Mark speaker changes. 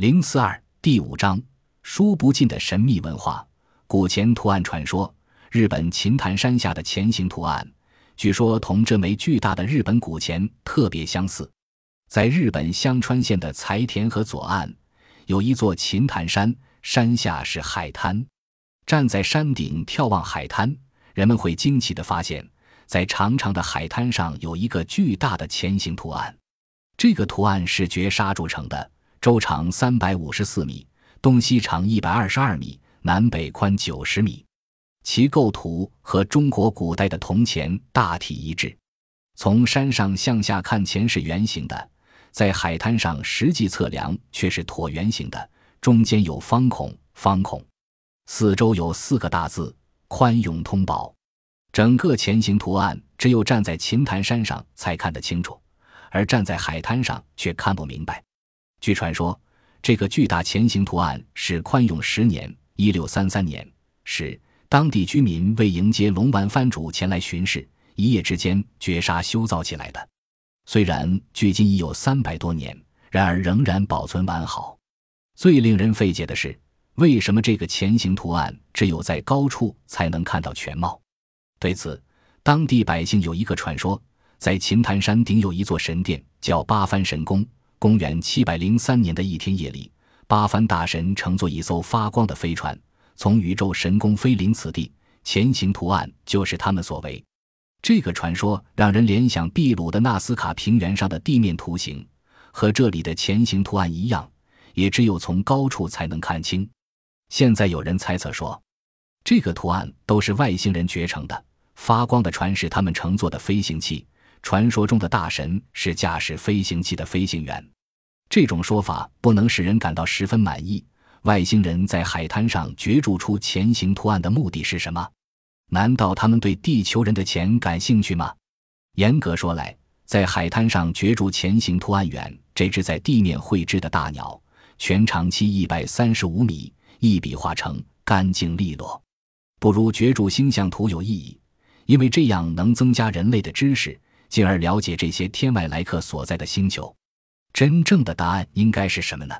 Speaker 1: 零四二第五章：说不尽的神秘文化。古钱图案传说，日本琴潭山下的钱形图案，据说同这枚巨大的日本古钱特别相似。在日本香川县的财田河左岸，有一座琴潭山，山下是海滩。站在山顶眺望海滩，人们会惊奇地发现，在长长的海滩上有一个巨大的钱形图案。这个图案是绝砂铸成的，周长三百五十四米，东西长一百二十二米。南北宽九十米，其构图和中国古代的铜钱大体一致。从山上向下看，钱是圆形的；在海滩上实际测量却是椭圆形的，中间有方孔，方孔四周有四个大字“宽永通宝”。整个钱形图案只有站在琴潭山上才看得清楚，而站在海滩上却看不明白。据传说，这个巨大前行图案是宽永十年。一六三三年，是当地居民为迎接龙丸藩主前来巡视，一夜之间绝杀修造起来的。虽然距今已有三百多年，然而仍然保存完好。最令人费解的是，为什么这个前行图案只有在高处才能看到全貌？对此，当地百姓有一个传说：在琴潭山顶有一座神殿，叫八幡神宫。公元七百零三年的一天夜里。八幡大神乘坐一艘发光的飞船，从宇宙神宫飞临此地，前行图案就是他们所为。这个传说让人联想秘鲁的纳斯卡平原上的地面图形，和这里的前行图案一样，也只有从高处才能看清。现在有人猜测说，这个图案都是外星人掘成的，发光的船是他们乘坐的飞行器，传说中的大神是驾驶飞行器的飞行员。这种说法不能使人感到十分满意。外星人在海滩上角逐出前行图案的目的是什么？难道他们对地球人的钱感兴趣吗？严格说来，在海滩上角逐前行图案远，这只在地面绘制的大鸟，全长期一百三十五米，一笔画成干净利落，不如角逐星象图有意义，因为这样能增加人类的知识，进而了解这些天外来客所在的星球。真正的答案应该是什么呢？